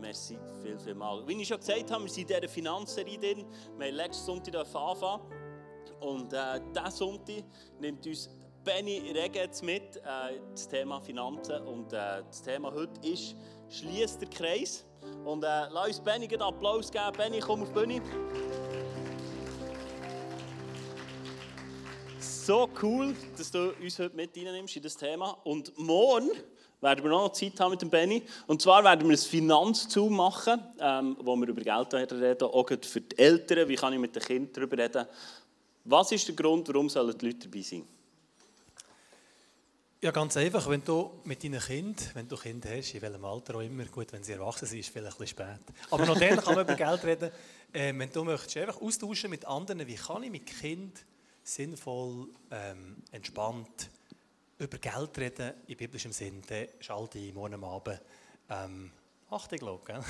Merci viel, viel mal. Wie ich schon gesagt habe, wir sind in dieser Finanzserie drin. Wir haben letzten Sonntag angefangen. Und äh, diesen Sonntag nimmt uns Benny Regetz mit, äh, das Thema Finanzen. Und äh, das Thema heute ist «Schließt der Kreis». Und äh, lass uns Benny einen Applaus geben. Benny, komm auf die Bühne. So cool, dass du uns heute mit reinnimmst in das Thema. Und morgen werden wir noch Zeit haben mit dem Benny. Und zwar werden wir ein Finanzzoom machen, ähm, wo wir über Geld reden, auch für die Eltern. Wie kann ich mit den Kindern darüber reden? Was ist der Grund, warum sollen die Leute dabei sein? Ja, ganz einfach. Wenn du mit deinen Kindern, wenn du Kinder hast, in welchem Alter auch immer, gut, wenn sie erwachsen sind, ist vielleicht ein bisschen spät. Aber noch dann kann man über Geld reden. Äh, wenn du möchtest einfach austauschen mit anderen, wie kann ich mit Kind sinnvoll, ähm, entspannt über Geld reden, in biblischem Sinn, dann schalte ich morgen Abend ähm, achte, glaube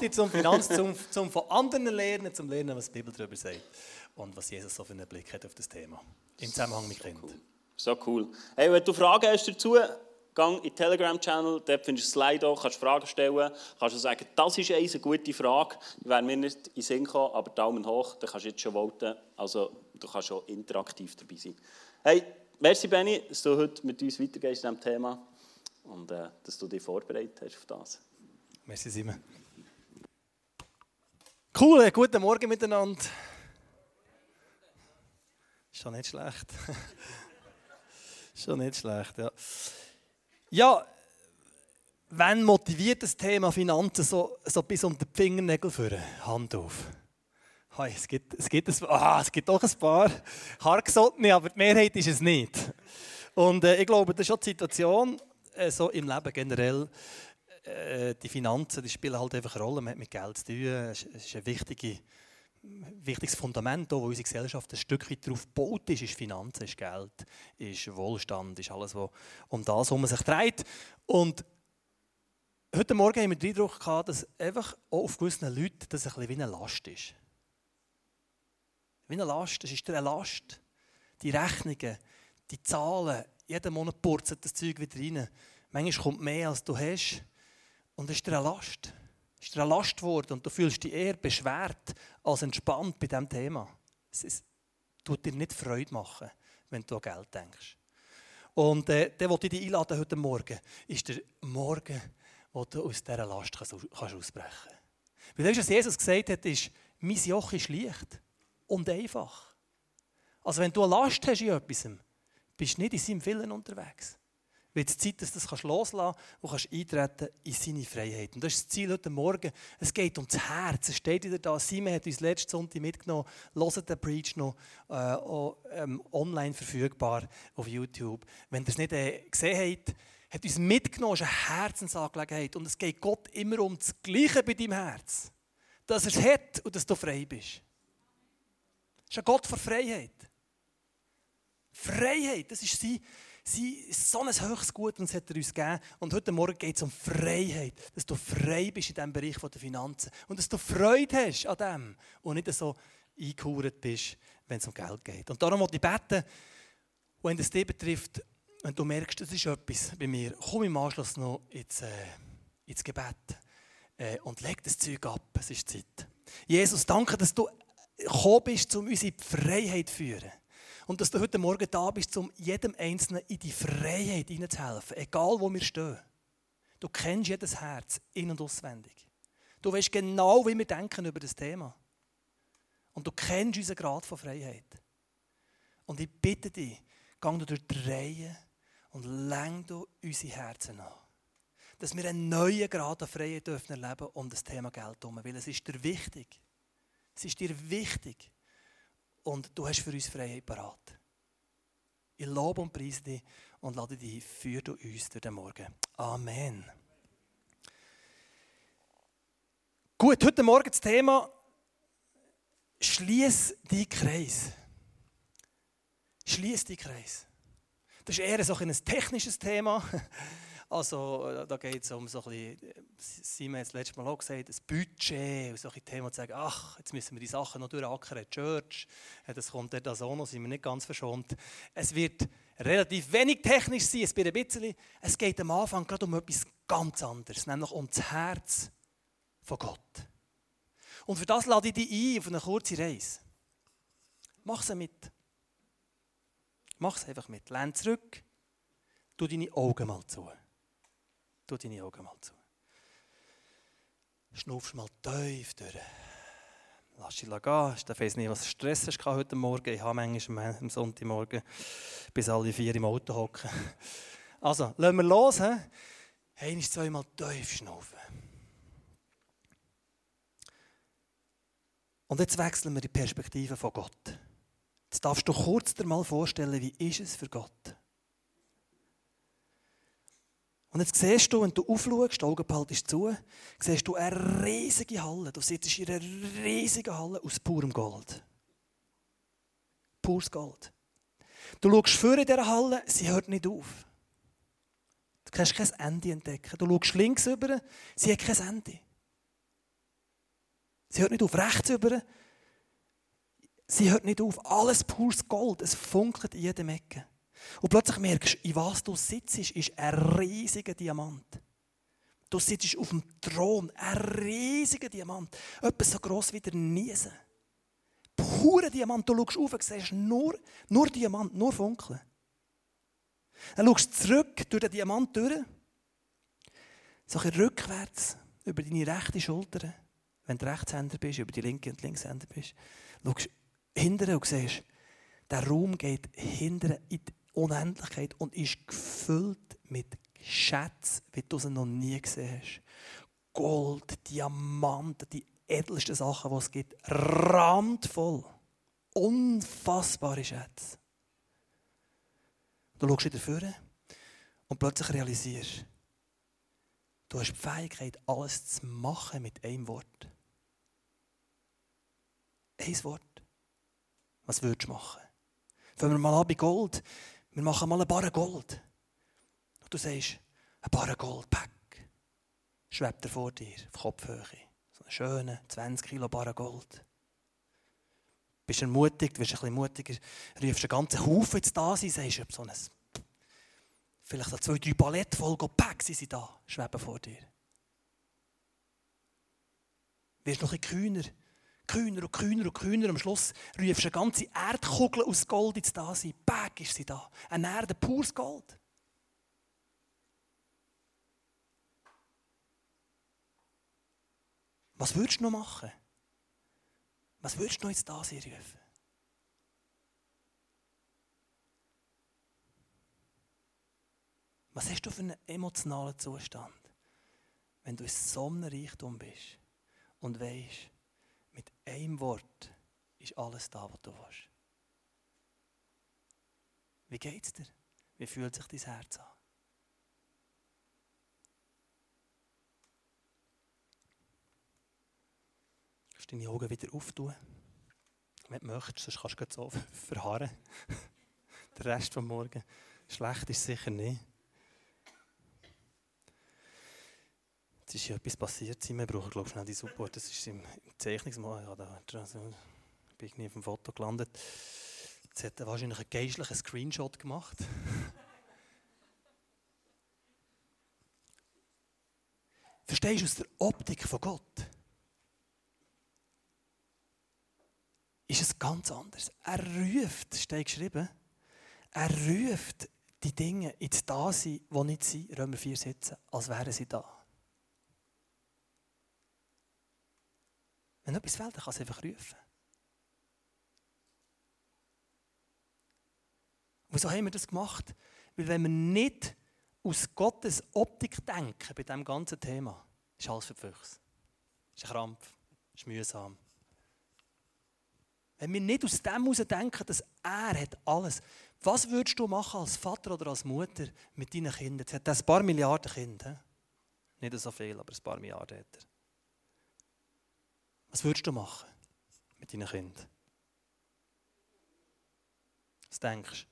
ich. Zum Finanz, zum, zum von anderen lernen, zum lernen, was die Bibel darüber sagt und was Jesus so für einen Blick hat auf das Thema. Im Zusammenhang mit Kindern. So cool. So cool. Hey, wenn du Fragen hast dazu, geh in den Telegram-Channel, dort findest du ein Slide auch, kannst Fragen stellen, kannst du sagen, das ist eine gute Frage, die wäre mir nicht in den Sinn gekommen, aber Daumen hoch, dann kannst du jetzt schon voten, also du kannst schon interaktiv dabei sein. Hey, Merci, Benny, dass du heute mit uns weitergehst in diesem Thema und äh, dass du dich vorbereitet hast auf das. Merci, Simon. Cool, guten Morgen miteinander. Schon nicht schlecht. schon nicht schlecht, ja. Ja, wenn motiviert das Thema Finanzen so, so bis um den Fingernägel führen? Hand auf. Hey, es, gibt, es, gibt ein, ah, es gibt doch ein paar Hartgesottene, aber die Mehrheit ist es nicht. Und äh, ich glaube, das ist auch die Situation äh, so im Leben generell. Äh, die Finanzen die spielen halt einfach eine Rolle. Man hat mit Geld zu tun. Es ist ein wichtige, wichtiges Fundament, wo unsere Gesellschaft ein Stück weit darauf gebaut ist. ist Finanzen, ist Geld, ist Wohlstand, ist alles, was um das herum sich dreht. Und heute Morgen haben wir den Eindruck gehabt, dass einfach auch auf gewissen Leuten das ein bisschen wie eine Last ist. Wie eine Last. Es ist eine Last. Die Rechnungen, die Zahlen, jeden Monat purzelt das Zeug wieder rein. Manchmal kommt mehr, als du hast. Und es ist eine Last. Es ist eine Last geworden und du fühlst dich eher beschwert als entspannt bei diesem Thema. Es ist, tut dir nicht Freude machen, wenn du an Geld denkst. Und äh, der, den ich dich einladen heute Morgen, ist der Morgen, wo du aus dieser Last kannst, kannst ausbrechen kannst. Weil das, was Jesus gesagt hat, ist, mein Joch ist leicht und einfach. Also wenn du eine Last hast in etwas, bist du nicht in seinem Willen unterwegs. Wird es Zeit, dass du das loslassen kannst und eintreten in seine Freiheit. Und das ist das Ziel heute Morgen. Es geht ums Herz. Es steht wieder da. Simon hat uns letzten Sonntag mitgenommen. Hört den Preach noch äh, auch, ähm, online verfügbar auf YouTube. Wenn ihr es nicht äh, gesehen habt, hat uns mitgenommen. Es ist eine Herzensangelegenheit. Und es geht Gott immer um das Gleiche bei deinem Herz. Dass er es hat und dass du frei bist. Das ist ein Gott vor Freiheit. Freiheit, das ist sein, sein, so ein höchstes Gut und das hat er uns gegeben. Und heute Morgen geht es um Freiheit, dass du frei bist in diesem Bereich der Finanzen und dass du Freude hast an dem und nicht so eingehauert bist, wenn es um Geld geht. Und darum möchte ich beten, wenn das dich betrifft, wenn du merkst, das ist etwas bei mir, komm im Anschluss noch ins, äh, ins Gebet äh, und leg das Zeug ab, es ist Zeit. Jesus, danke, dass du gekommen bist, um unsere Freiheit zu führen. Und dass du heute Morgen da bist, um jedem Einzelnen in die Freiheit hineinzuhelfen, egal wo wir stehen. Du kennst jedes Herz in- und auswendig. Du weißt genau, wie wir denken über das Thema. Und du kennst unseren Grad von Freiheit. Und ich bitte dich, du durch die Reihe und lenk du unsere Herzen an. Dass wir einen neuen Grad an Freiheit dürfen erleben um das Thema Geld herum. Weil es ist dir wichtig. Es ist dir wichtig. Und du hast für uns Freiheit parat. Ich lobe und preise dich und lade dich für du uns durch den Morgen. Amen. Gut, heute Morgen das Thema Schließ die Kreis. Schließ die Kreis. Das ist eher so ein technisches Thema. Also äh, da geht es um so ein bisschen, äh, Simon hat es letztes Mal auch gesagt, das Budget und solche Themen, zu sagen, ach, jetzt müssen wir die Sachen noch durchackern, Church, das kommt dort auch noch, sind wir nicht ganz verschont. Es wird relativ wenig technisch sein, es wird ein bisschen, es geht am Anfang gerade um etwas ganz anderes, nämlich um das Herz von Gott. Und für das lade ich dich ein auf eine kurze Reise. Mach sie mit. Mach es einfach mit. Lehn zurück. Tu deine Augen mal zu. Tu deine Augen mal zu. Schnuffst mal tief durch. Lass dich gehen. Ich weiß nicht, was Stress hast heute Morgen. Ich habe manchmal am Sonntagmorgen bis alle vier im Auto hocken. Also, lassen wir los. He? Einmal, zweimal tief schnaufen. Und jetzt wechseln wir die Perspektive von Gott. Jetzt darfst du kurz dir mal vorstellen, wie ist es für Gott? Und jetzt siehst du, wenn du aufschaust, die Augen behaltest zu, siehst du eine riesige Halle. Du sitzt in einer riesigen Halle aus purem Gold. Pures Gold. Du schaust vor in dieser Halle, sie hört nicht auf. Du kannst kein Ende entdecken. Du schaust links über, sie hat kein Ende. Sie hört nicht auf. Rechts über, sie hört nicht auf. Alles pures Gold. Es funkelt in jedem Ecke. Und plötzlich merkst du, in was du sitzt, ist ein riesiger Diamant. Du sitzt auf dem Thron, ein riesiger Diamant. Etwas so gross wie der Niesen. Pure Diamant. Du schaust auf und siehst nur, nur Diamant, nur Funkeln. Dann schaust du zurück durch den Diamant durch, so ein rückwärts über deine rechte Schulter, wenn du Rechtshänder bist, über die linke und Linkshänder bist. Schaust hinterher und siehst, der Raum geht hinterher in die Unendlichkeit und ist gefüllt mit Schätzen, wie du sie noch nie gesehen hast. Gold, Diamanten, die edelsten Sachen, die es gibt, randvoll. Unfassbare Schätze. Du schaust wieder vor und plötzlich realisierst, du hast die Fähigkeit, alles zu machen mit einem Wort. Ein Wort. Was würdest du machen? Fangen wir mal an bei Gold. Wir machen mal ein Barren Gold. Und du sagst, ein Barren Gold, pack. Schwebt er vor dir, auf Kopfhöhe. So einen schönen 20 Kilo Barren Gold. Bist ermutigt, wirst ein bisschen mutiger, rufst einen ganzen Haufen jetzt da sein, sagst du, so ein, vielleicht so zwei, drei Palette voll, pack, sie sind da, schweben vor dir. Wirst noch ein bisschen kühner, kühner und kühner und kühner. Am Schluss rufst du eine ganze Erdkugel aus Gold ins Dasein. Bäg ist sie da. Eine Erde, pures Gold. Was würdest du noch machen? Was würdest du noch ins Dasein rufen? Was hast du für einen emotionalen Zustand, wenn du in so einem Reichtum bist und weißt, mit einem Wort ist alles da, was du willst. Wie geht es dir? Wie fühlt sich dein Herz an? Du kannst deine Augen wieder auftun. Wenn du möchtest, sonst kannst du so verharren. Der Rest des Morgen. Schlecht ist sicher nicht. Jetzt ist ja etwas passiert. Wir brauchen, glaube ich, schnell die Support. Das ist im, im Zeichnungsmal. Ja, da also, bin ich nie auf dem Foto gelandet. Jetzt hat er wahrscheinlich einen geistlichen Screenshot gemacht. Verstehst du aus der Optik von Gott? Ist es ganz anders. Er ruft, steht geschrieben, er ruft die Dinge ins Dasein, die nicht sind, Römer 4 sitzen, als wären sie da. Wenn etwas fehlt, dann kann es einfach rufen. Wieso haben wir das gemacht? Weil wenn wir nicht aus Gottes Optik denken bei diesem ganzen Thema, ist alles für die Füchse. Ist ein Krampf, ist mühsam. Wenn wir nicht aus dem heraus denken, dass er hat alles, was würdest du machen als Vater oder als Mutter mit deinen Kindern? Er hat ein paar Milliarden Kinder. Nicht so viel, aber ein paar Milliarden hat er. Was würdest du machen mit deinen Kindern? Was denkst du?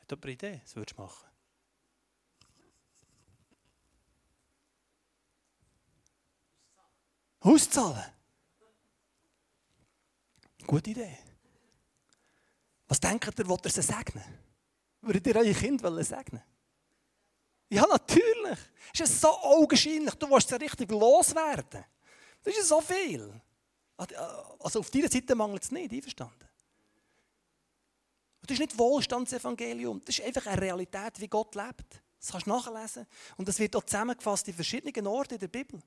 Hat jemand eine Idee, was würdest du machen? Auszahlen? Gute Idee. Was denkt ihr, wollt ihr sie segnen? Würdet ihr eure Kinder segnen Ja, natürlich. Es ist so augenscheinlich. Du willst es richtig loswerden. Das ist so viel. Also auf deiner Seite mangelt es nicht, einverstanden? Das ist nicht Wohlstandsevangelium. Das ist einfach eine Realität, wie Gott lebt. Das kannst du nachlesen. Und das wird auch zusammengefasst in verschiedenen Orten in der Bibel.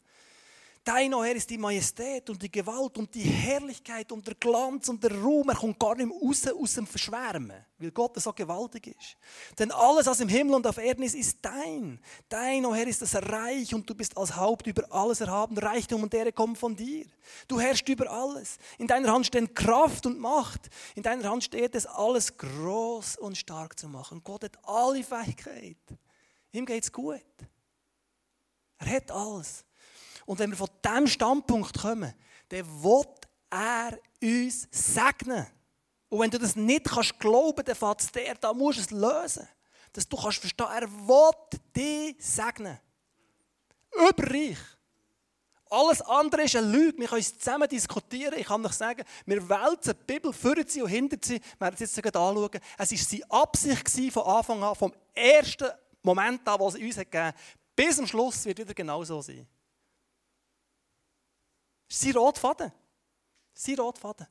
Dein, o Herr, ist die Majestät und die Gewalt und die Herrlichkeit und der Glanz und der Ruhm. Er kommt gar nicht mehr raus aus dem Verschwärmen, weil Gott so gewaltig ist. Denn alles, was im Himmel und auf Erden ist, ist dein. Dein, o Herr, ist das Reich und du bist als Haupt über alles erhaben. Reichtum und Ehre kommen von dir. Du herrschst über alles. In deiner Hand stehen Kraft und Macht. In deiner Hand steht es, alles groß und stark zu machen. Gott hat alle Fähigkeit. Ihm geht es gut. Er hat alles. Und wenn wir von diesem Standpunkt kommen, dann will er uns segnen. Und wenn du das nicht kannst glauben, dann fällt es dir, da musst du es lösen. Dass du kannst verstehen, er will dich segnen. Überreich. Alles andere ist eine Lüge. Wir können es zusammen diskutieren. Ich kann euch sagen, wir wälzen die Bibel für sie und hinter sie. Wir werden es jetzt anschauen. Es war seine Absicht von Anfang an, vom ersten Moment an, wo es uns gegeben hat, bis zum Schluss wird wieder genau so sein. Das ist sein Rotfaden. Sein Rotfaden.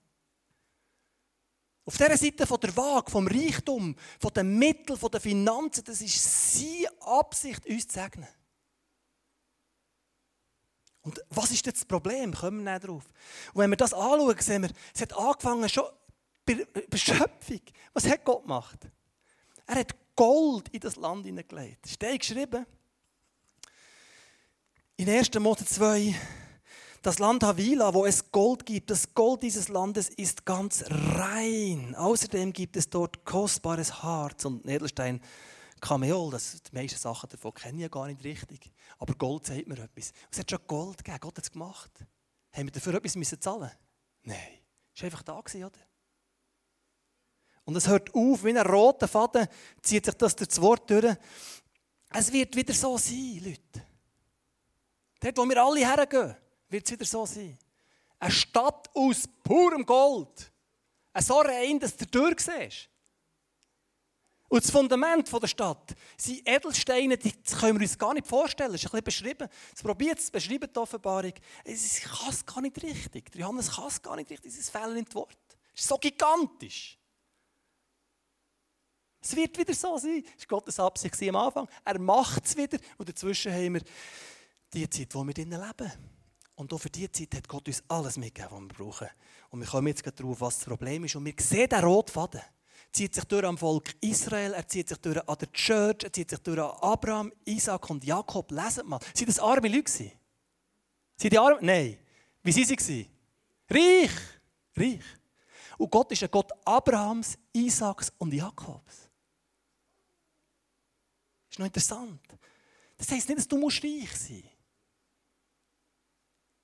Auf dieser Seite von der Waage, vom Reichtum, von den Mitteln, von den Finanzen, das ist seine Absicht, uns zu segnen. Und was ist jetzt das Problem? Kommen wir drauf. Und wenn wir das anschauen, sehen wir, es hat angefangen schon bei der Schöpfung. Was hat Gott gemacht? Er hat Gold in das Land hineingelegt. Steht geschrieben. In 1. Mose 2, das Land Havila, wo es Gold gibt, das Gold dieses Landes ist ganz rein. Außerdem gibt es dort kostbares Harz und Edelstein. Kameol, das, die meisten Sachen davon kenne ich ja gar nicht richtig. Aber Gold sagt mir etwas. Es hat schon Gold gegeben, Gott hat es gemacht. Haben wir dafür etwas müssen zahlen Nein. Es war einfach da, oder? Und es hört auf, wie ein roter Faden zieht sich das durch das Wort durch. Es wird wieder so sein, Leute. Dort, wo wir alle hergehen wird es wieder so sein. Eine Stadt aus purem Gold. So rein, dass du durchsiehst. Und das Fundament der Stadt sind Edelsteine, die können wir uns gar nicht vorstellen. Das ist ein bisschen beschrieben. Es probiert es, beschreiben die Offenbarung. Es kann es gar nicht richtig. Der Johannes kann es gar nicht richtig. Es ist Fehler in Wort. Es ist so gigantisch. Es wird wieder so sein. Das war Gottes Absicht am Anfang. Er macht es wieder. Und dazwischen haben wir die Zeit, wo wir drinnen leben. Und auch für diese Zeit hat Gott uns alles mitgegeben, was wir brauchen. Und wir kommen jetzt darauf, was das Problem ist. Und wir sehen den Rotfaden. Er zieht sich durch am Volk Israel, er zieht sich durch an der Church, er zieht sich durch an Abraham, Isaac und Jakob. Leset mal. Sind das arme Leute? Sind die arme? Nein. Wie waren sie? Reich. Reich. Und Gott ist ein Gott Abrahams, Isaaks und Jakobs. Das ist noch interessant. Das heisst nicht, dass du reich sein musst.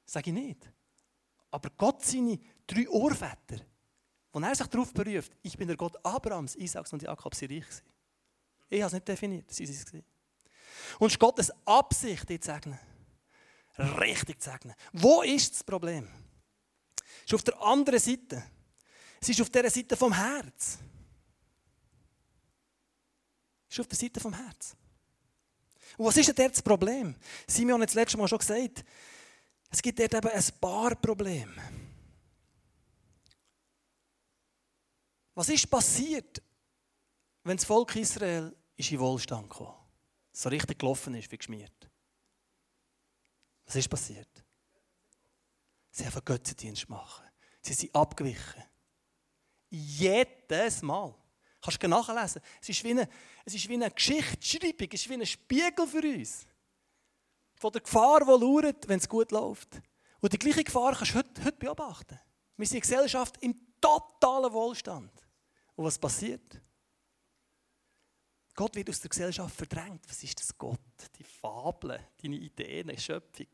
Sage ich nicht. Aber Gott seine drei Urväter, wo er sich darauf beruft, ich bin der Gott Abrahams, Isaaks und Jakobs, sie reich gewesen. Ich habe es nicht definiert, sie waren es. Und es ist Gottes Absicht, dich zu segnen. Richtig zu segnen. Wo ist das Problem? Es ist auf der anderen Seite. Es ist auf der Seite vom Herz. Es ist auf der Seite vom Herz. Und was ist denn das Problem? Simeon hat das letzte Mal schon gesagt, es gibt dort eben ein paar Probleme. Was ist passiert, wenn das Volk Israel ist in Wohlstand kam? So richtig gelaufen ist, wie geschmiert. Was ist passiert? Sie haben Götzendienst machen. Sie sind abgewichen. Jedes Mal. Kannst du nachlesen. Es ist wie eine, es ist wie eine Geschichtsschreibung, es ist wie ein Spiegel für uns von der Gefahr, die lauert, wenn es gut läuft. Und die gleiche Gefahr kannst du heute, heute beobachten. Wir sind eine Gesellschaft im totalen Wohlstand. Und was passiert? Gott wird aus der Gesellschaft verdrängt. Was ist das Gott? Die Fabel, deine Ideen, die Schöpfung.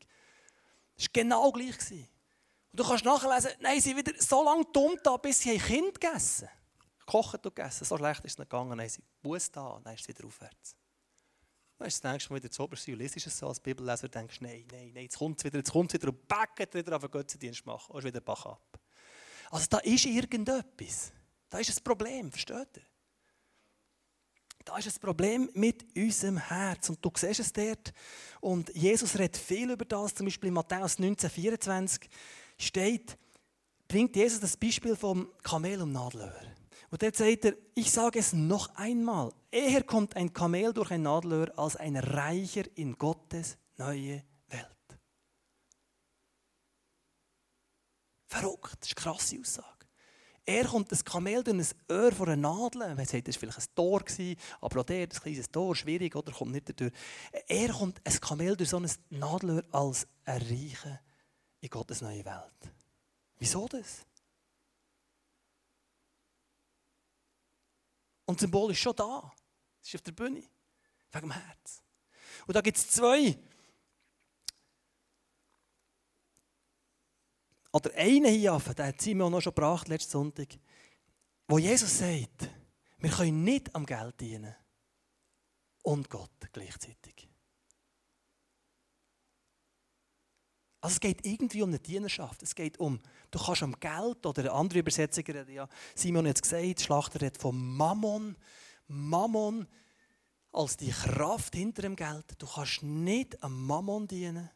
Das war genau gleich. Und du kannst nachlesen, nein, sie sind wieder so lange dumm da, bis sie Kind gegessen haben. Gekocht und gegessen. So schlecht ist es nicht gegangen. Nein, sie Buß da, dann ist es wieder aufwärts. Dann ist das nächste Mal wieder zu oberst und liest es so als Bibelleser und denkst, nein, nein, nein, jetzt kommt es wieder, jetzt kommt es wieder und backet wieder auf den Götzendienst machen. Und wieder Bach ab. Also da ist irgendetwas. Da ist ein Problem, versteht ihr? Da ist ein Problem mit unserem Herz. Und du siehst es dort. Und Jesus redet viel über das. Zum Beispiel in Matthäus 19, 24 steht, bringt Jesus das Beispiel vom Kamel und Nadelöhr. Und dort sagt er, ich sage es noch einmal, eher kommt ein Kamel durch ein Nadelöhr als ein Reicher in Gottes neue Welt. Verrückt, das ist eine krasse Aussage. Er kommt das Kamel durch ein Öhr von einer Nadel. Man sagt, das war vielleicht ein Tor, aber auch der, ein kleines Tor, schwierig, oder kommt nicht dadurch. Er kommt ein Kamel durch so ein Nadelöhr als ein Reicher in Gottes neue Welt. Wieso das? Und das Symbol ist schon da. Es ist auf der Bühne. Wegen dem Herz. Und da gibt es zwei. Oder einen hier, den hat Simon noch schon gebracht letzten Sonntag, wo Jesus sagt, wir können nicht am Geld dienen und Gott gleichzeitig. Also es geht irgendwie um eine Dienerschaft. Es geht um, du kannst am Geld, oder andere Übersetzer, ja, Simon hat es gesagt, Schlachter redet von Mammon. Mammon als die Kraft hinter dem Geld. Du kannst nicht am Mammon dienen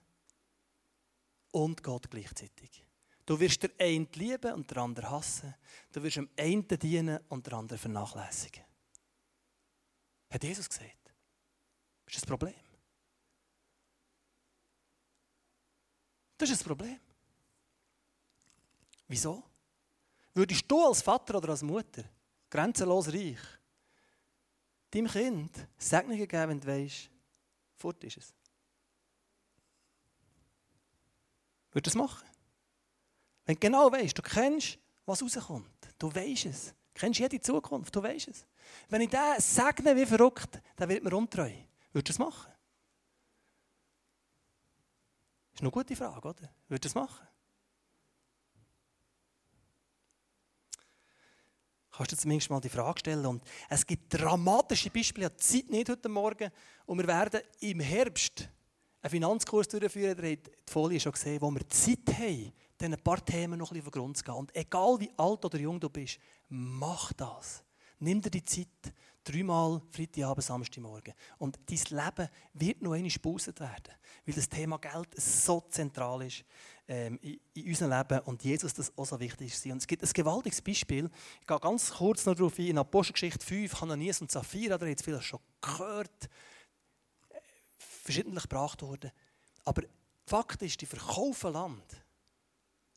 und Gott gleichzeitig. Du wirst der einen lieben und der andere hassen. Du wirst dem einen dienen und der andere vernachlässigen. Hat Jesus gesagt. Das ist das Problem. Das ist das Problem. Wieso? Würdest du als Vater oder als Mutter grenzenlos reich deinem Kind Segnungen geben, wenn du weißt, fort ist es? Würdest du das machen? Wenn du genau weißt, du kennst, was rauskommt, du weißt es, du kennst jede Zukunft, du weißt es. Wenn ich den segne wie verrückt, dann wird mir untreu. Würdest du das machen? Ist eine gute Frage, oder? Würdest du das machen? Kannst du zumindest mal die Frage stellen. Und es gibt dramatische Beispiele, ich habe Zeit nicht heute Morgen. Und wir werden im Herbst einen Finanzkurs durchführen. Ihr habt die Folie schon gesehen, wo wir Zeit haben, diesen paar Themen noch ein bisschen auf den Grund zu gehen. Und egal wie alt oder jung du bist, mach das. Nimm dir die Zeit, dreimal Freitagabend, Samstagmorgen. Und dein Leben wird noch einmal gespauset werden, weil das Thema Geld so zentral ist ähm, in, in, unserem Leben und Jesus das auch so wichtig ist. Und es gibt ein gewaltiges Beispiel, ich gehe ganz kurz noch darauf ein, in Apostelgeschichte 5, Hananias und Sapphira, da ihr vielleicht schon gehört, verschiedentlich gebracht worden. Aber Fakt ist, die verkaufen Land,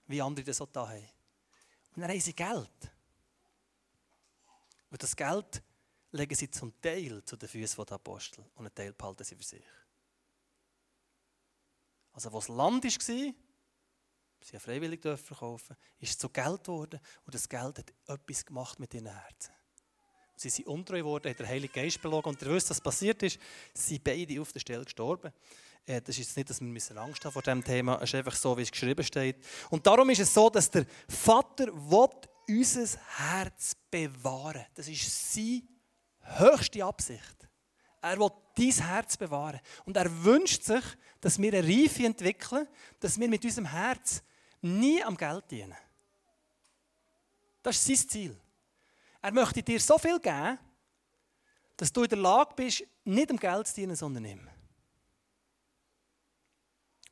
wie andere das auch da haben. Und dann haben sie Geld. Und das Geld legen sie zum Teil zu den Füßen der Apostel und einen Teil behalten sie für sich. Also, was Land war, sie ja freiwillig verkaufen ist zu Geld geworden und das Geld hat etwas gemacht mit ihren Herzen. Sie sind untreu geworden, hat der Heilige Geist belogen und ihr wisst, was passiert ist. Sie sind beide auf der Stelle gestorben. Äh, das ist jetzt nicht, dass wir Angst haben vor diesem Thema, es ist einfach so, wie es geschrieben steht. Und darum ist es so, dass der Vater unser Herz bewahren Das ist sein höchste Absicht. Er will dein Herz bewahren. Und er wünscht sich, dass wir eine Reife entwickeln, dass wir mit unserem Herz nie am Geld dienen. Das ist sein Ziel. Er möchte dir so viel geben, dass du in der Lage bist, nicht am Geld zu dienen, sondern ihm.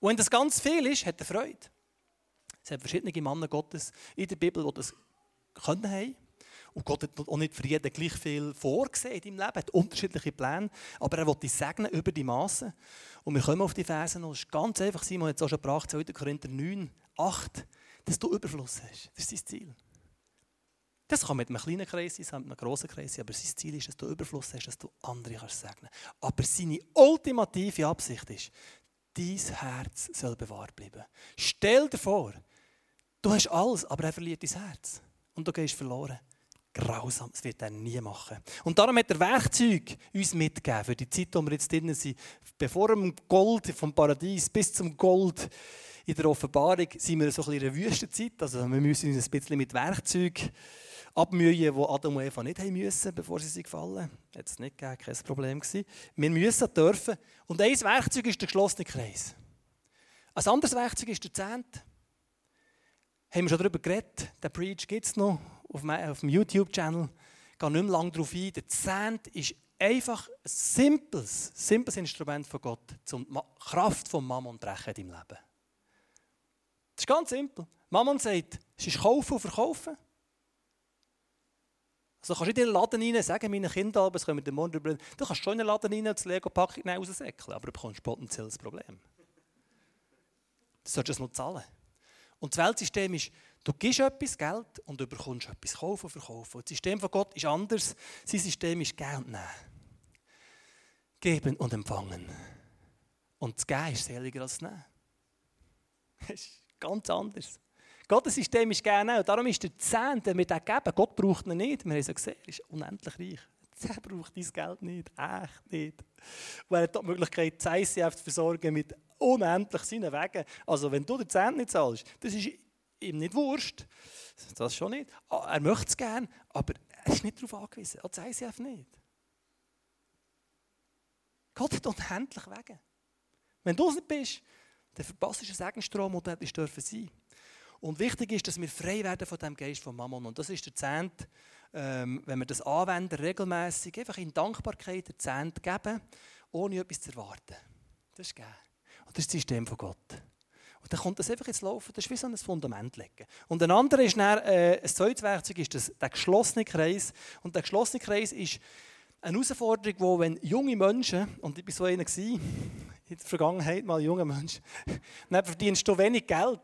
Und wenn das ganz viel ist, hat er Freude. Es hat verschiedene Männer Gottes in der Bibel, die das können haben. Und Gott hat auch nicht für jeden gleich viel vorgesehen deinem Leben, hat unterschiedliche Pläne, aber er will dich segnen über die Massen. Und wir kommen auf die Versen und es ist ganz einfach, Simon hat es auch schon gebracht, 2. Korinther 9, 8, dass du Überfluss hast. Das ist sein Ziel. Das kann mit einem kleinen Kreis sein, mit einem grossen Kreis sein, aber sein Ziel ist, dass du Überfluss hast, dass du andere kannst segnen Aber seine ultimative Absicht ist, dein Herz soll bewahrt bleiben. Stell dir vor, du hast alles, aber er verliert dein Herz. Und du gehst verloren grausam. Das wird er nie machen. Und darum hat er Werkzeug uns mitgegeben für die Zeit, wo wir jetzt drin sind. Bevor dem Gold vom Paradies bis zum Gold in der Offenbarung sind wir so ein bisschen in einer Wüstenzeit. Also wir müssen uns ein bisschen mit Werkzeug abmühen, die Adam und Eva nicht haben müssen, bevor sie sich gefallen. Hat es nicht gegeben, kein Problem gewesen. Wir müssen dürfen. Und ein Werkzeug ist der geschlossene Kreis. Ein anderes Werkzeug ist der Zehnt. Haben wir schon darüber geredet. Der Preach gibt es noch auf, dem YouTube-Channel. Ich gehe nicht mehr lange darauf ein. Der Zehnt ist einfach ein simples, simples Instrument von Gott, um die Kraft von Mammon zu brechen in deinem Leben. Das ist ganz simpel. Mammon sagt, es ist kaufen und verkaufen. Also kannst du in den Laden rein sagen, meine Kinder, das können wir den Morgen drüber Du kannst schon in den Laden rein und das Lego-Packung raussäckeln, aber du bekommst potenziell ein Problem. Du solltest es noch zahlen. Und das Weltsystem ist, du gibst etwas Geld und du bekommst etwas kaufen und verkaufen. Und das System von Gott ist anders. Sein System ist Geld nehmen. Geben und empfangen. Und das Geben ist seliger als das Nehmen. Das ist ganz anders. Gottes System ist gerne auch. Darum ist der Zehnt, den wir den geben, Gott braucht ihn nicht. Wir haben es gesehen, er ist unendlich reich. Der braucht dein Geld nicht, echt nicht. Und er hat die Möglichkeit, das ICF zu versorgen mit unendlich seinen Wegen. Also wenn du den Zehnt nicht zahlst, das ist ihm nicht wurscht. Das schon nicht. Ah, er möchte es gerne, aber er ist nicht darauf angewiesen. Auch das ICF nicht. Gott hat unendlich Wege. Wenn du es nicht bist, dann verpasst du einen Segenstrom und das dürfen sein. Und wichtig ist, dass wir frei werden von dem Geist von Mammon. Und das ist der Zehnt, ähm, wenn wir das anwenden, regelmäßig, einfach in Dankbarkeit der Zehnt geben, ohne etwas zu erwarten. Das ist geil. Und das ist das System von Gott. Und dann kommt das einfach ins Laufen, das ist wie so ein Fundament legen. Und ein anderer ist dann, äh, ein zweites Werkzeug ist das, der geschlossene Kreis. Und der geschlossene Kreis ist eine Herausforderung, wo wenn junge Menschen, und ich war so einer in der Vergangenheit mal junger Mensch, dann verdienst du wenig Geld.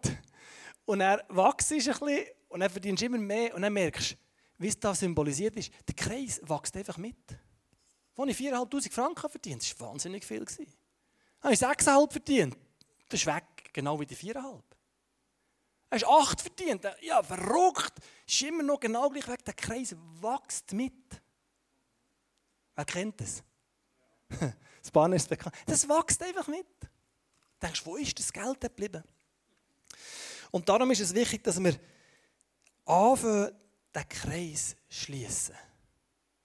Und er wächst ein bisschen und dann verdienst du immer mehr und dann merkst du, wie es da symbolisiert ist, der Kreis wächst einfach mit. Als ich 4'500 Franken verdient das war wahnsinnig viel. Habe ich 6,5 verdient. Das ist weg, genau wie die 4,5. Hast du 8 verdient. Ja, verrückt. Ist immer noch genau gleich weg. Der Kreis wächst mit. Wer kennt das? Das Banner ist bekannt. Das wächst einfach mit. Du denkst, wo ist das Geld geblieben? Und darum ist es wichtig, dass wir anfangen, den Kreis schließen.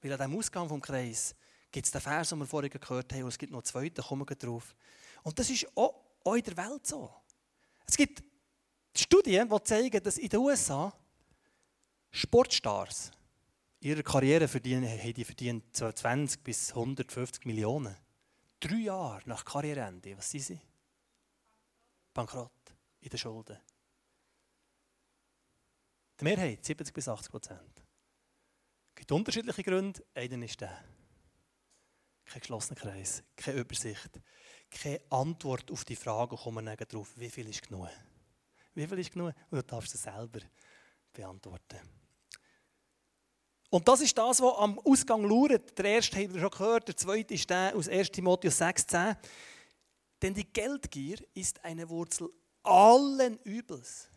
Weil an dem Ausgang vom Kreis gibt es den Vers, den wir vorhin gehört haben, und es gibt noch einen zweiten, kommen wir drauf. Und das ist auch in der Welt so. Es gibt Studien, die zeigen, dass in den USA Sportstars ihre Karriere verdienen, haben die verdient 20 bis 150 Millionen. Drei Jahre nach Karriereende, was sind sie? Bankrott in den Schulden. Die Mehrheit, 70 bis 80 Prozent. Es gibt unterschiedliche Gründe. Einer ist der. Kein geschlossener Kreis, keine Übersicht, keine Antwort auf die Frage, wir darauf, wie viel ist genug? Wie viel ist genug? Und du darfst es selber beantworten. Und das ist das, was am Ausgang lauert. Der erste haben wir schon gehört, der zweite ist der aus 1 Timotheus 6,10. Denn die Geldgier ist eine Wurzel allen Übels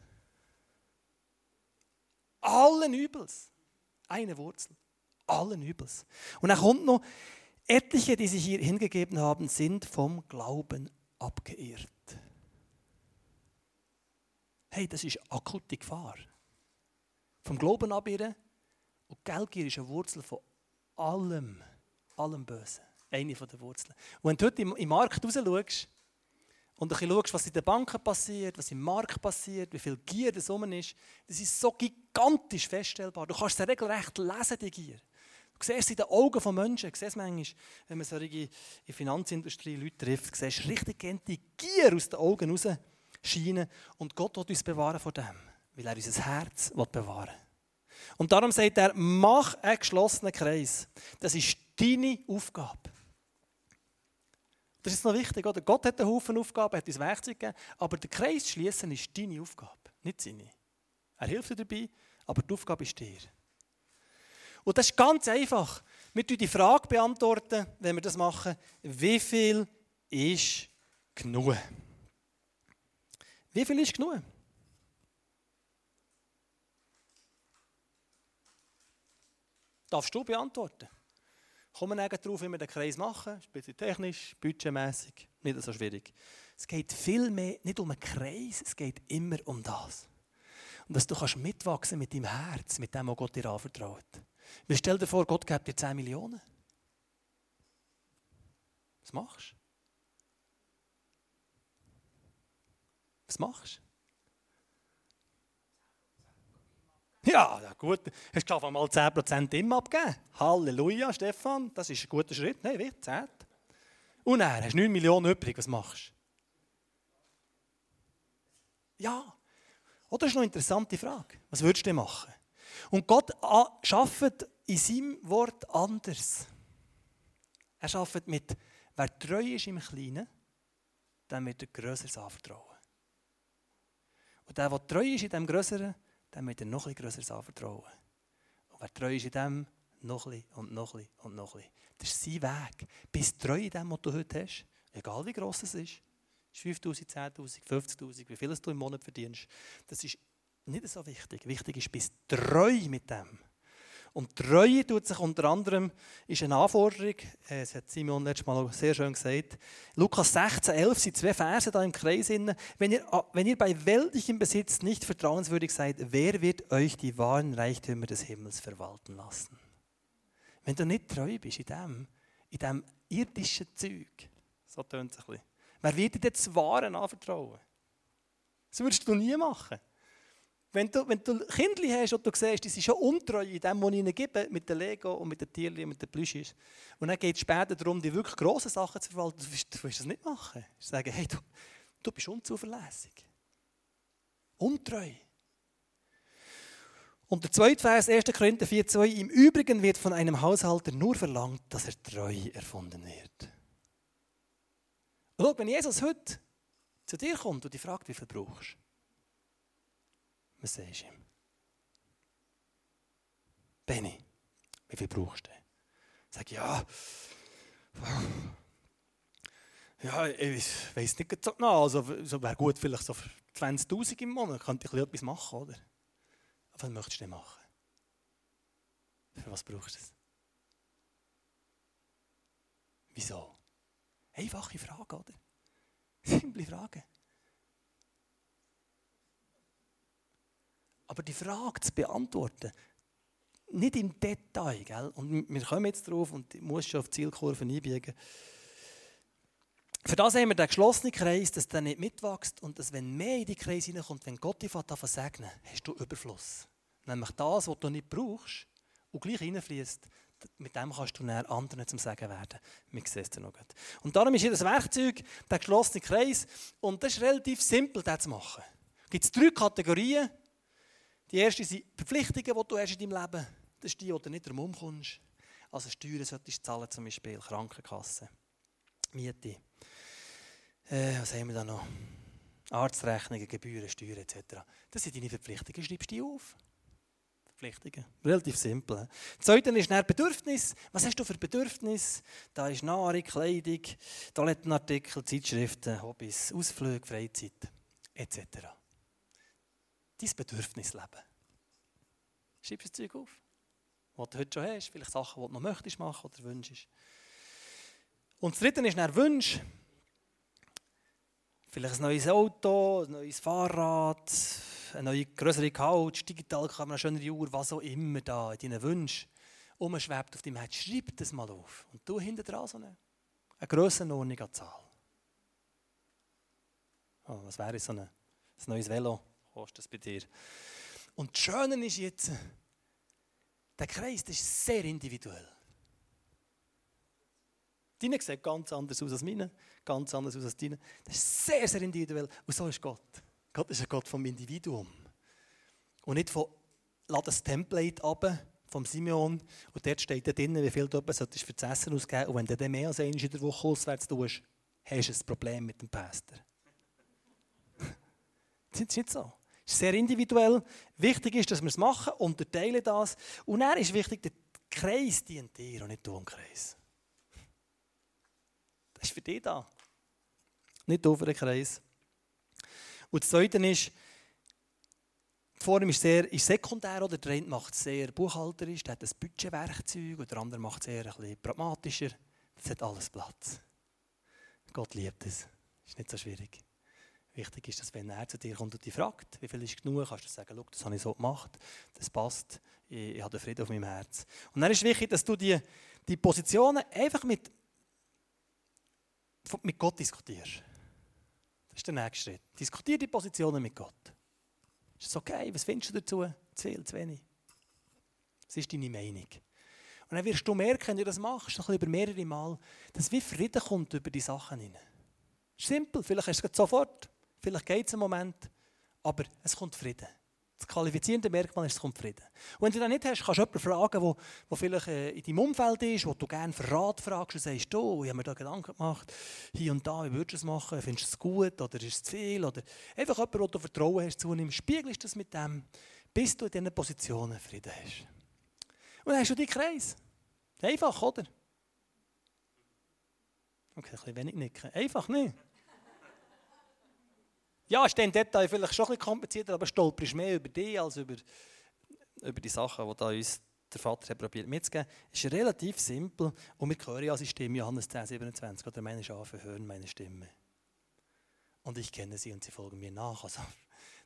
allen Übels. Eine Wurzel. Allen Übels. Und dann kommt noch, etliche, die sich hier hingegeben haben, sind vom Glauben abgeirrt. Hey, das ist akute Gefahr. Vom Glauben abirren und Geldgier ist eine Wurzel von allem, allem Bösen. Eine den Wurzeln. Und wenn du heute im Markt raus schaust, und ein bisschen schaust, was in den Banken passiert, was im Markt passiert, wie viel Gier das rum ist, das ist so gigantisch feststellbar. Du kannst es regelrecht lesen, die Gier. Du siehst es in den Augen von Menschen, du siehst manchmal, wenn man solche in der Finanzindustrie Leute trifft, du siehst richtig die Gier aus den Augen raus scheinen. Und Gott wird uns bewahren von dem, weil er unser Herz bewahren will. Und darum sagt er, mach einen geschlossenen Kreis. Das ist deine Aufgabe. Das ist noch wichtig, oder? Gott hat einen Haufen Aufgaben, hat uns Werkzeug gegeben, aber der Kreis schließen ist deine Aufgabe, nicht seine. Er hilft dir dabei, aber die Aufgabe ist dir. Und das ist ganz einfach. Wir beantworten die Frage, beantworten, wenn wir das machen, wie viel ist genug? Wie viel ist genug? Darfst du beantworten? Kommen wir darauf, wie wir den Kreis machen. Ein bisschen technisch, budgetmäßig, nicht so schwierig. Es geht viel mehr nicht um einen Kreis, es geht immer um das. Und dass du kannst mitwachsen mit deinem Herz, mit dem, was Gott dir anvertraut. Weil stell dir vor, Gott gibt dir 10 Millionen. Was machst du? Was machst Ja, ja gut. Hast du mal 10% immer abgegeben? Halleluja, Stefan, das ist ein guter Schritt. Nein, wie? 10. Und dann hast du 9 Millionen übrig, was machst du? Ja. Oder das ist noch eine interessante Frage. Was würdest du denn machen? Und Gott schafft in seinem Wort anders. Er schafft mit, wer treu ist im Kleinen, dem wird er Größeres anvertrauen. Und der, der treu ist in dem Größeren, dem wird er noch etwas Größeres anvertrauen. Und wer treu ist in dem, noch ein und noch ein und noch ein Das ist sein Weg. Bist treu in dem, was du heute hast, egal wie gross es ist. 5000, 10.000, 50.000, wie viel du im Monat verdienst. Das ist nicht so wichtig. Wichtig ist, bist treu mit dem. Und Treue tut sich unter anderem, ist eine Anforderung, äh, das hat Simon letztes Mal sehr schön gesagt. Lukas 16, 11 sind zwei Verse da im Kreis. Wenn ihr, ah, wenn ihr bei weltlichem Besitz nicht vertrauenswürdig seid, wer wird euch die wahren Reichtümer des Himmels verwalten lassen? Wenn du nicht treu bist in dem, in dem irdischen Zeug, so tönt es ein bisschen, wer wird dir das Wahre anvertrauen? Das würdest du nie machen. Wenn du, wenn du Kinder hast und du siehst, die sind schon untreu in dem, was ich ihnen gebe, mit den Lego und mit den Tierchen und mit den Plüschis. Und dann geht es später darum, die wirklich grossen Sachen zu verwalten. Du willst, du willst das nicht machen. Du sagen, hey, du, du bist unzuverlässig. Untreu. Und der zweite Vers, 1. Korinther 4,2 Im Übrigen wird von einem Haushalter nur verlangt, dass er treu erfunden wird. Schau, wenn Jesus heute zu dir kommt und dich fragt, wie viel brauchst du, was sagst du ihm? Benny, wie viel brauchst du? Sag ja. Ja, ich weiß nicht genau. Also, so wäre gut, vielleicht so für 20.000 im Monat könnte ich etwas machen, oder? Aber was möchtest du denn machen? Für was brauchst du es? Wieso? Einfache Frage, oder? Simple Frage. Aber die Frage zu beantworten, nicht im Detail, gell? und wir kommen jetzt drauf und ich muss schon auf die Zielkurve einbiegen. Für das haben wir den geschlossenen Kreis, dass der nicht mitwächst und dass, wenn mehr in die Kreis hineinkommt, wenn Gott dich davon segnen hast du Überfluss. Nämlich das, was du nicht brauchst und gleich reinfließt, mit dem kannst du näher anderen zum Sagen werden. Wir sehen es noch gut. Und darum ist hier das Werkzeug der geschlossene Kreis und das ist relativ simpel, das zu machen. Es gibt drei Kategorien die erste sind Verpflichtungen, die du hast in deinem Leben. Das ist die, die du nicht drum kommst. Also Steuern solltest du zahlen, zum Beispiel Krankenkasse, Miete. Äh, was haben wir da noch? Arztrechnungen, Gebühren, Steuern etc. Das sind deine Verpflichtungen. Schreibst du die auf? Verpflichtungen. Relativ simpel. Das zweite ist dann Bedürfnis. Was hast du für Bedürfnis? Da ist Nahrung, Kleidung, Toilettenartikel, Zeitschriften, Hobbys, Ausflüge, Freizeit etc dein Bedürfnis leben. Schreib das Zeug auf, was du heute schon hast, vielleicht Sachen, die du noch möchtest machen oder wünschst. Und das dritte ist dann Wunsch. Vielleicht ein neues Auto, ein neues Fahrrad, eine neue größere Couch, digital kann man eine schönere Uhr, was auch immer da in deinen Wünschen umschwebt auf deinem Herz. Schreib das mal auf. Und du hinter dran so eine, eine Grössenordnung an Zahl. Oh, was wäre so ein, ein neues Velo? Kostet es bei dir. Und das Schöne ist jetzt, der Kreis das ist sehr individuell. Deine sieht ganz anders aus als meine, ganz anders aus als deine. Das ist sehr, sehr individuell. Und so ist Gott. Gott ist ein Gott vom Individuum. Und nicht von, lass das Template ab vom Simeon und dort steht drin, wie viel du für das Essen ausgeben Und wenn du dann mehr als einmal in der Woche auswärts tust, hast du ein Problem mit dem Pastor. das ist nicht so ist sehr individuell. Wichtig ist, dass wir es machen, unterteilen das. Und dann ist wichtig, der Kreis dient dir und nicht du im Kreis. Das ist für dich da. Nicht du für den Kreis. Und das Zweite ist, die Form ist sehr ist sekundär, oder der eine macht es sehr buchhalterisch, der hat ein Budgetwerkzeug, und der andere macht es eher ein bisschen pragmatischer. Das hat alles Platz. Gott liebt es. Ist nicht so schwierig. Wichtig ist, dass wenn er zu dir kommt und dich fragt, wie viel ist genug, kannst du sagen, das habe ich so gemacht, das passt, ich, ich habe den Frieden auf meinem Herz. Und dann ist wichtig, dass du die, die Positionen einfach mit, mit Gott diskutierst. Das ist der nächste Schritt. Diskutiere die Positionen mit Gott. Ist das okay? Was findest du dazu? Zu viel, zu wenig. Das ist deine Meinung. Und dann wirst du merken, wenn du das machst, ein über mehrere Mal, dass wie Frieden kommt über die Sachen hinein. Simpel, vielleicht hast du es sofort, vielleicht geht es einen Moment, aber es kommt Frieden. Das qualifizierende Merkmal ist, es kommt Frieden. Und wenn du das nicht hast, kannst du jemanden fragen, der, der vielleicht äh, in deinem Umfeld ist, wo du gerne Verrat fragst und sagst, du, ich habe mir da Gedanken gemacht, hier und da, wie würdest du es machen? Findest du es gut oder ist es zu viel? Oder einfach jemanden, wo du Vertrauen hast, zunimmst, spiegelst das mit dem, bis du in diesen Positionen Frieden hast. Und dann hast du deinen Kreis. Einfach, oder? Okay, ein bisschen wenig nicken. Einfach nicht. Ja, ist im Detail vielleicht schon ein bisschen komplizierter, aber stolperst mehr über dich als über, über die Sachen, die da uns der Vater hat probiert mitzugeben. Es ist relativ simpel und wir hören ja seine Stimme, Johannes 10, 27, oder meine Schafe hören meine Stimme. Und ich kenne sie und sie folgen mir nach. Also,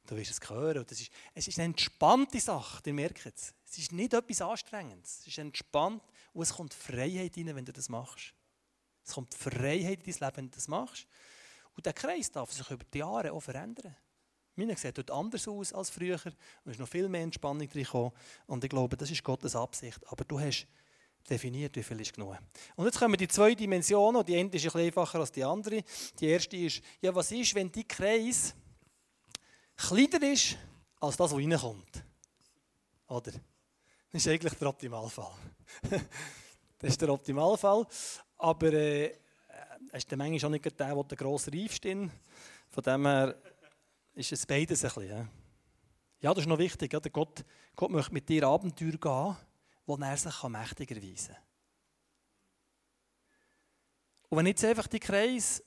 du wirst es hören. Das ist, es ist eine entspannte Sache, ihr merkt es. Es ist nicht etwas Anstrengendes. Es ist entspannt und es kommt Freiheit rein, wenn du das machst. Es kommt Freiheit in dein Leben, wenn du das machst. Und der Kreis darf sich über die Jahre auch verändern. Meine sieht dort anders aus als früher. Es ist noch viel mehr Entspannung drin Und ich glaube, das ist Gottes Absicht. Aber du hast definiert, wie viel ist genug. Und jetzt kommen die zwei Dimensionen. Die eine ist ein bisschen einfacher als die andere. Die erste ist, ja, was ist, wenn die Kreis kleiner ist als das, was reinkommt? Oder? Das ist eigentlich der Optimalfall. das ist der Optimalfall. Aber äh, ist manchmal auch nicht der, der den grossen Reif steht. Von dem her ist es beides ein bisschen. Ja, das ist noch wichtig. Ja, Gott, Gott möchte mit dir Abenteuer gehen, wo er sich mächtiger erweisen kann. Und wenn jetzt einfach die Kreis,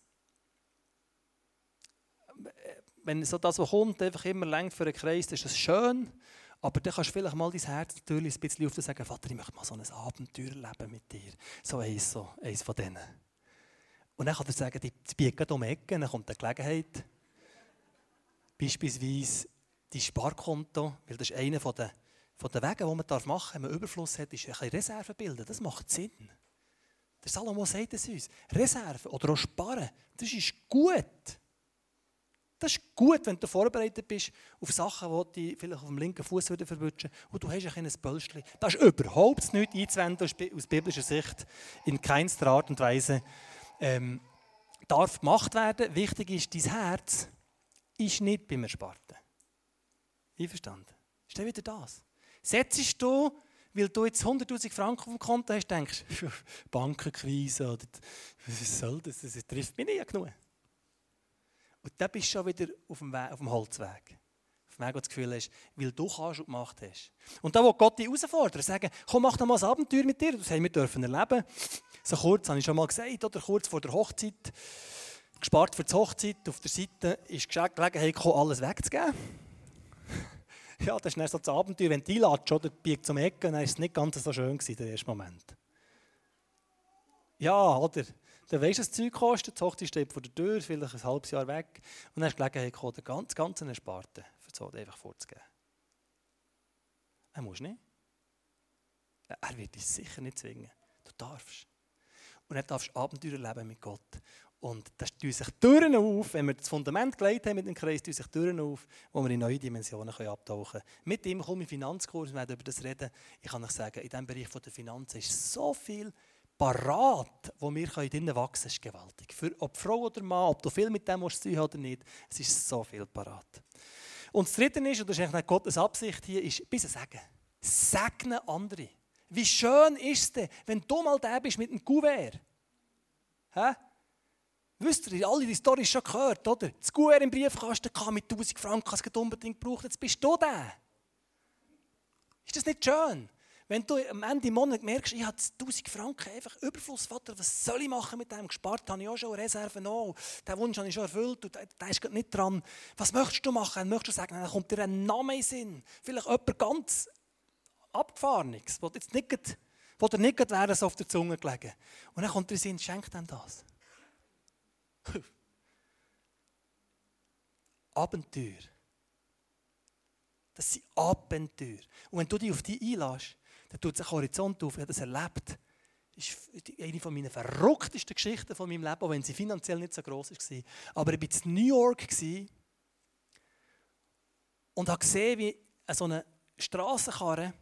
wenn so das, was kommt, einfach immer längt für einen Kreis, dann ist das schön. Aber dann kannst du vielleicht mal dein Herz natürlich ein bisschen auf und sagen, Vater, ich möchte mal so ein Abenteuer erleben mit dir. So eins, so eins von denen. Und dann kann er sagen, die biegen um die Ecke, dann kommt eine Gelegenheit. Beispielsweise dein Sparkonto, weil das ist einer von den, von den Wegen, die man machen darf, wenn man Überfluss hat, ist ein bisschen Reserve bilden. Das macht Sinn. Der Salomo sagt es uns. Reserve oder auch Sparen, das ist gut. Das ist gut, wenn du vorbereitet bist auf Sachen, die dich vielleicht auf dem linken Fuß verwutschen und du hast ein kleines Pölstchen. Das ist überhaupt nicht einzuwenden aus biblischer Sicht, in keinster Art und Weise ähm, darf gemacht werden. Wichtig ist, dein Herz ist nicht beim Ersparten. Einverstanden? Ist das wieder das? Setzt du, weil du jetzt 100'000 Franken auf dem Konto hast, denkst, Bankenkrise oder was soll das, das trifft mich nicht genug. Und dann bist du schon wieder auf dem, Weg, auf dem Holzweg. Auf du das Gefühl hast, weil du kannst und gemacht hast. Und da, wo Gott dich herausfordert, sagen, komm, mach doch mal ein Abenteuer mit dir, das haben wir dürfen erleben. So kurz, habe ich schon mal gesagt, oder kurz vor der Hochzeit, gespart für die Hochzeit, auf der Seite ist die Gelegenheit gekommen, alles wegzugeben. ja, das ist dann so das Abenteuer, wenn du einladest, oder biegt zum Ecken, dann ist es nicht ganz so schön gewesen, der erste Moment. Ja, oder? Dann weisst du, das Zeug kostet, die Hochzeit steht vor der Tür, vielleicht ein halbes Jahr weg, und dann du die Gelegenheit gekommen, das ganze, ganze Ersparte für so einfach vorzugeben. Er muss nicht. Er wird dich sicher nicht zwingen. Du darfst. Und dann darfst du Abenteuer erleben mit Gott. Und das tun sich Türen auf, wenn wir das Fundament gelegt haben mit dem Kreis, tun sich Türen auf, wo wir in neue Dimensionen können abtauchen können. Mit ihm komme ich Finanzkurs, wir werden über das reden. Ich kann euch sagen, in diesem Bereich der Finanzen ist so viel parat, wo wir drinnen wachsen können, ist gewaltig. Für ob Frau oder Mann, ob du viel mit dem musst tun oder nicht, es ist so viel parat. Und das Dritte ist, und das ist eigentlich Gottes Absicht hier, ist, bis sagen. Segne andere. Wie schön ist es denn, wenn du mal da bist mit einem Kuvert? Hä? Wisst ihr, alle die Storys schon gehört, oder? Das Kuvert im Briefkasten kam mit 1000 Franken, hast du unbedingt gebraucht, jetzt bist du da. Ist das nicht schön? Wenn du am Ende des Monats merkst, ich habe 1000 Franken einfach Überfluss, Vater, was soll ich machen mit dem? Gespart habe ich auch schon, Reserven auch. Den Wunsch habe ich schon erfüllt und der ist nicht dran. Was möchtest du machen? Möchtest du sagen, dann kommt dir ein Name in Sinn? Vielleicht jemand ganz Abgefahrenes, wo jetzt nicht, wo dir nicht wäre, auf der Zunge gelegen. Und dann kommt der Sinn, schenk dem das. Abenteuer. Das sind Abenteuer. Und wenn du dich auf die einlässt, dann tut sich Horizont auf. Ich habe das erlebt. Das ist eine meiner verrücktesten Geschichten von meinem Leben, auch wenn sie finanziell nicht so groß war. Aber ich war in New York und habe gesehen, wie so eine Strassenkarren,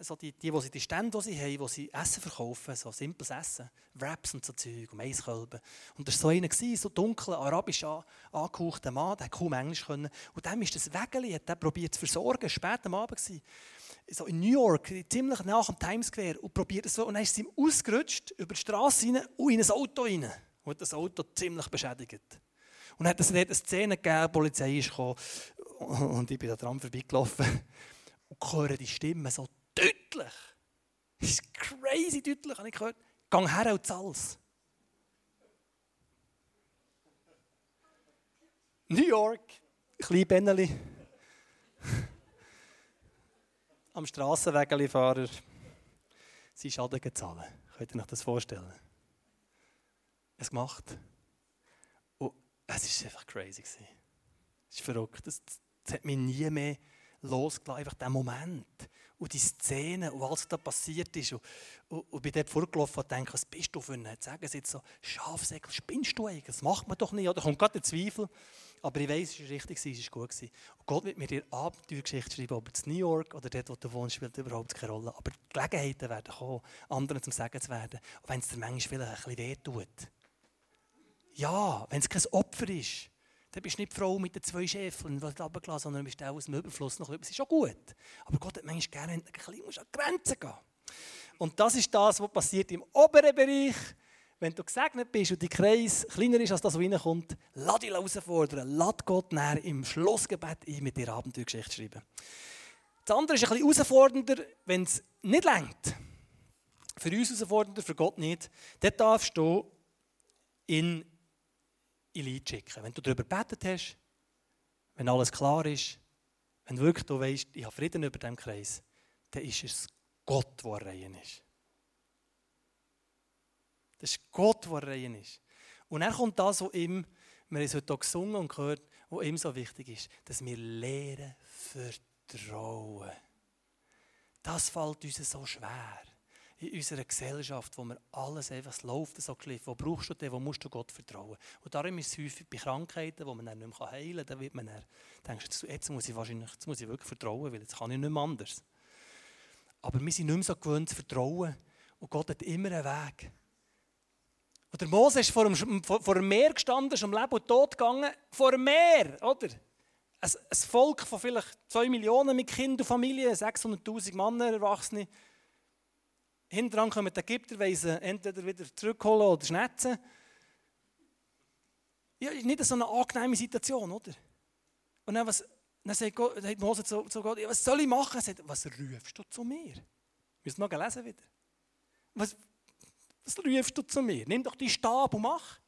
so die, die, wo sie die Stände, die sie haben, wo sie Essen verkaufen, so simples Essen, Wraps und so Zeug und Maiskölben. Und da war so einer, so dunkel, arabisch angehauchter Mann, der kaum Englisch können. Und dem ist das Wägeli, hat er probiert zu versorgen, spät am Abend gewesen. So in New York, ziemlich nach dem Times Square, und probiert so. Und dann ist es ihm ausgerutscht, über die Straße rein und in ein Auto rein. Und das Auto ziemlich beschädigt. Und hat es eine Szene gegeben, die Polizei ist gekommen, und ich bin da dran vorbeigelaufen und höre die Stimme so deutlich. Das ist crazy deutlich, habe ich gehört. Gang her und zahl's. New York, klein Benneli. Am Strassenwägelifahrer seinen Schaden gezahlt. Könnt ihr euch das vorstellen? Es gemacht. Und es war einfach crazy. Es ist verrückt. Das hat mich nie mehr losgelassen. Einfach der Moment und die Szene und was da passiert ist. Und, und bin dort vorgelaufen und denke, was bist du für ein? Sagen sie jetzt so, Schafsäckel, spinnst du eigentlich? Das macht man doch nicht. Oder kommt gerade der Zweifel. Aber ich weiß, es war richtig, es war gut. Und Gott wird mir die Abenteuergeschichte schreiben, ob es New York oder dort, wo du wohnst, spielt überhaupt keine Rolle. Aber Gelegenheiten werden kommen, anderen zum Sagen zu werden. Und wenn es dir manchmal vielleicht ein bisschen wehtut. Ja, wenn es kein Opfer ist dann bist du nicht Frau mit den zwei Schäfeln, die du runtergelassen sondern bist auch aus dem Überfluss noch Das ist schon gut. Aber Gott hat manchmal gerne, du ein bisschen an die Grenzen gehen Und das ist das, was passiert im oberen Bereich. Wenn du gesegnet bist und dein Kreis kleiner ist als das, was reinkommt, lass dich herausfordern. Lass Gott näher im Schlussgebet ein mit dir Abenteuergeschichte schreiben. Das andere ist ein bisschen herausfordernder, wenn es nicht längt. Für uns herausfordernder, für Gott nicht. Dort darfst du in Lied schicken. Wenn du darüber gebetet hast, wenn alles klar ist, wenn wirklich du weißt, ich habe Frieden über dem Kreis, dann ist es Gott, der rein ist. Das ist Gott, der rein ist. Und dann kommt das, was ihm, wir haben es heute gesungen und gehört, was ihm so wichtig ist, dass wir lernen vertrauen. Das fällt uns so schwer in unserer Gesellschaft, wo wir alles einfach, läuft so kliff, wo brauchst du den, wo musst du Gott vertrauen? Und darum ist es häufig bei Krankheiten, wo man dann nicht mehr heilen kann, da wird man dann, denkst du, jetzt muss ich wahrscheinlich, jetzt muss ich wirklich vertrauen, weil jetzt kann ich nicht mehr anders. Aber wir sind nicht mehr so gewöhnt zu vertrauen und Gott hat immer einen Weg. Und der Mose ist vor dem, vor, dem Meer gestanden, ist um Leben und Tod gegangen, vor dem Meer, oder? Ein, ein Volk von vielleicht 2 Millionen mit Kind und Familie, 600'000 Männer, Erwachsene, Hinterher kommen die Ägypter, wollen sie entweder wieder zurückholen oder schnetzen. Ja, ist nicht so eine angenehme Situation, oder? Und dann, was, dann sagt, Gott, sagt Mose zu, zu Gott, ja, was soll ich machen? Er sagt, was rufst du zu mir? Wir müssen noch lesen wieder. Was, was rufst du zu mir? Nimm doch die Stab und mach.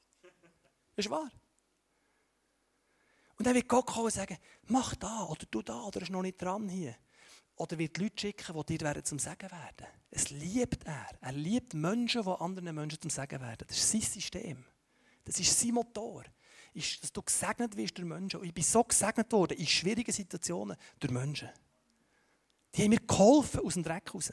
Ist wahr. Und dann wird Gott kommen und sagen, mach da oder du da oder ist noch nicht dran hier. Oder wird Leute schicken, die dir zum Sagen werden. Es liebt er. Er liebt Menschen, die anderen Menschen zum Sagen werden. Das ist sein System. Das ist sein Motor. Ist, dass du gesegnet wirst durch Menschen. Und ich bin so gesegnet worden in schwierigen Situationen durch Menschen. Die haben mir geholfen aus dem Dreck raus.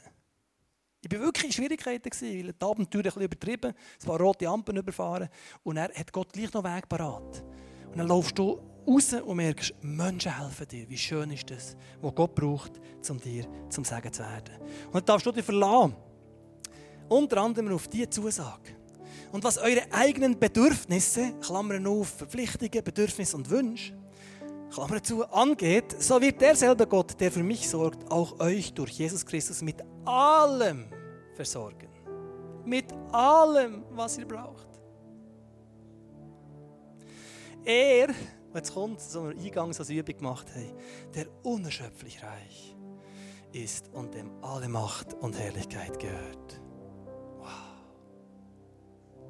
Ich war wirklich in Schwierigkeiten, weil die Abenteuer ein bisschen übertrieben Es waren rote Ampeln überfahren. Und er hat Gott gleich noch Weg parat. Und dann laufst du raus und merkst, Menschen helfen dir. Wie schön ist das, was Gott braucht, um dir zum Sagen zu werden. Und dann darfst du dich verlassen. Unter anderem auf diese Zusage. Und was eure eigenen Bedürfnisse, Klammern auf, Verpflichtungen, Bedürfnisse und Wünsche, Klammer zu, angeht, so wird derselbe Gott, der für mich sorgt, auch euch durch Jesus Christus mit allem versorgen. Mit allem, was ihr braucht. Er jetzt kommt, so eine Eingangsübung gemacht haben, der unerschöpflich reich ist und dem alle Macht und Herrlichkeit gehört. Wow.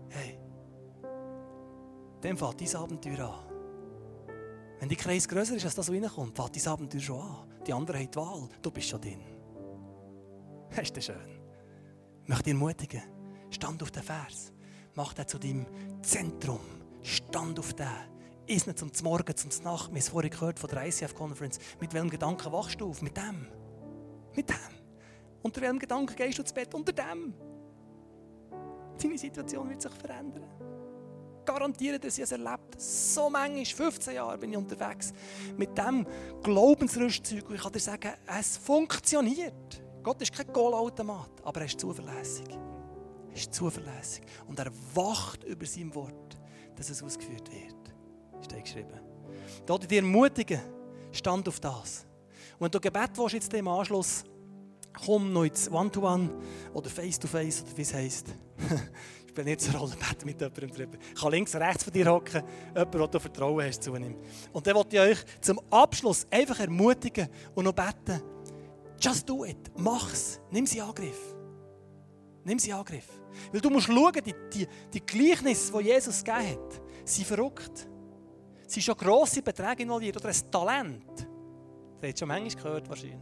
Hey, dem fällt dein Abenteuer an. Wenn die Kreis größer ist als das, was reinkommt, fällt dein Abenteuer schon an. Die anderen haben die Wahl, du bist schon drin. Das ist schön. Ich möchte dich ermutigen, stand auf den Vers. Mach den zu deinem Zentrum. Stand auf den. Ist nicht zum Morgen, zum Nacht. Wir haben es vorhin gehört von der ICF-Conference. Mit welchem Gedanken wachst du auf? Mit dem. Mit dem. Unter welchem Gedanken gehst du ins Bett? Unter dem. Deine Situation wird sich verändern. Garantiere dir, sie es erlebt. So manchmal, 15 Jahre bin ich unterwegs mit diesem Glaubensrüstzeug. Und ich kann dir sagen, es funktioniert. Gott ist kein Goalautomat, aber er ist zuverlässig. Er ist zuverlässig. Und er wacht über sein Wort, dass es ausgeführt wird. Steht geschrieben. Da dir ermutigen, stand auf das. Und wenn du Gebet willst, jetzt im Anschluss, komm noch ins One-to-One -One oder Face-to-Face oder wie es heisst. ich bin nicht so Rolle beten mit jemandem drüber. Ich kann links, rechts von dir hocken, jemand, der du Vertrauen hast zu ihm. Und dann wollte ich euch zum Abschluss einfach ermutigen und noch beten, just do it, mach's, nimm sie in Angriff. Nimm sie in Angriff. Weil du musst schauen, die, die, die Gleichnisse, die Jesus gegeben hat, sind verrückt. Es sind schon grosse Beträge involviert oder ein Talent. Das habt schon manchmal gehört wahrscheinlich.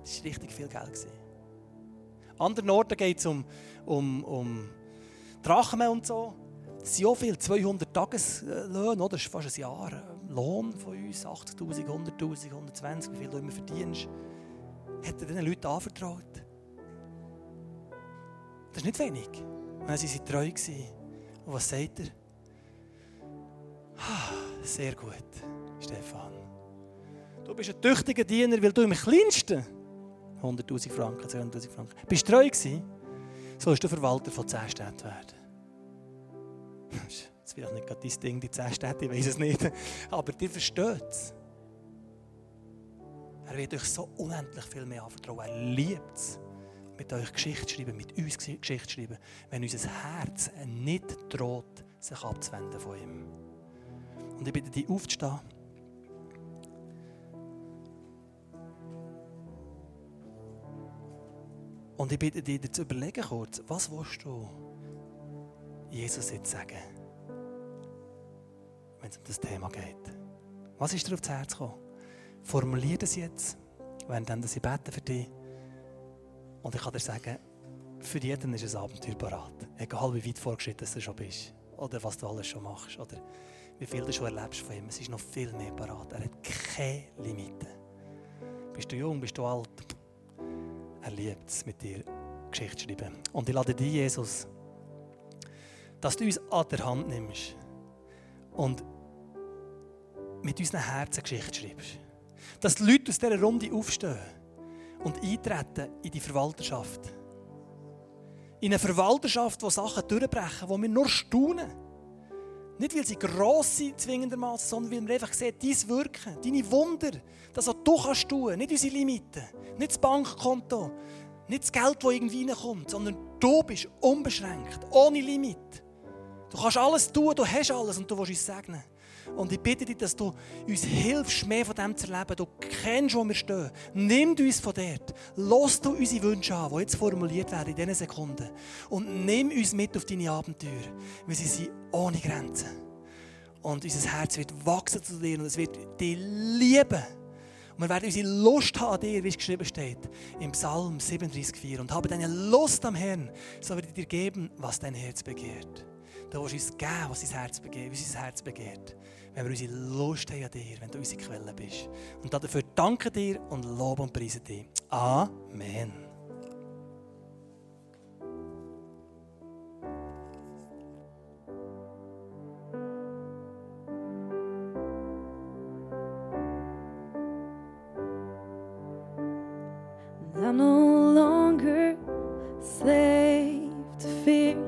Das war richtig viel Geld. An anderen Orten geht es um, um, um Drachmen und so. Das sind auch viel, 200 Tageslöhne, oder? das ist fast ein Jahr Lohn von uns, 80'000, 100'000, 120, wie viel du immer verdienst. Hat er diesen Leuten anvertraut. Das ist nicht wenig. Sie waren treu. Und was sagt er? Ah, sehr gut, Stefan. Du bist ein tüchtiger Diener, weil du im kleinsten 100.000 Franken, 200.000 Franken bist treu gewesen. Sollst du Verwalter von 10 Städten werden. Das ist vielleicht nicht gerade dein Ding, die 10 Städte, ich weiß es nicht. Aber ihr versteht es. Er wird euch so unendlich viel mehr anvertrauen. Er liebt es, mit euch Geschichte schreiben, mit uns Geschichte schreiben, wenn unser Herz nicht droht, sich abzuwenden von ihm. Und ich bitte dich aufzustehen. Und ich bitte dich, dir zu überlegen kurz, was willst du Jesus jetzt sagen, wenn es um das Thema geht? Was ist dir aufs Herz gekommen? Formulier das jetzt, wenn dann sie beten für dich. Und ich kann dir sagen, für jeden ist ein Abenteuer parat. Egal wie weit vorgeschritten du schon bist. Oder was du alles schon machst. Oder wie viel du schon erlebst von ihm. Es ist noch viel mehr parat. Er hat keine Limite. Bist du jung, bist du alt? Er liebt es, mit dir Geschichte zu schreiben. Und ich lade dich, Jesus, dass du uns an der Hand nimmst und mit unseren Herzen Geschichte schreibst. Dass die Leute aus dieser Runde aufstehen und eintreten in die Verwalterschaft. In eine Verwalterschaft, wo Sachen durchbrechen, wo wir nur staunen. Nicht, weil sie gross sind, zwingendermaßen, sondern weil wir einfach sehen, dein Wirken, deine Wunder, das, was du kannst tun, nicht unsere Limiten, nicht das Bankkonto, nicht das Geld, das irgendwie reinkommt, sondern du bist unbeschränkt, ohne Limit. Du kannst alles tun, du hast alles und du willst uns segnen. Und ich bitte dich, dass du uns hilfst, mehr von dem zu erleben. Du kennst, wo wir stehen. Nimm uns von dort. Lass du unsere Wünsche an, die jetzt formuliert werden in diesen Sekunden. Und nimm uns mit auf deine Abenteuer, weil sie sind ohne Grenzen. Und unser Herz wird wachsen zu dir und es wird dich lieben. Und wir werden unsere Lust haben an dir, wie es geschrieben steht, im Psalm 37,4. Und haben deine Lust am Herrn, so wird er dir geben, was dein Herz begehrt. Du willst uns geben, was unser Herz begehrt. Wenn wir unsere Lust haben an dir, wenn du unsere Quelle bist. Und dafür danke dir und loben und preisen dich. Amen. I'm no longer slave to fear.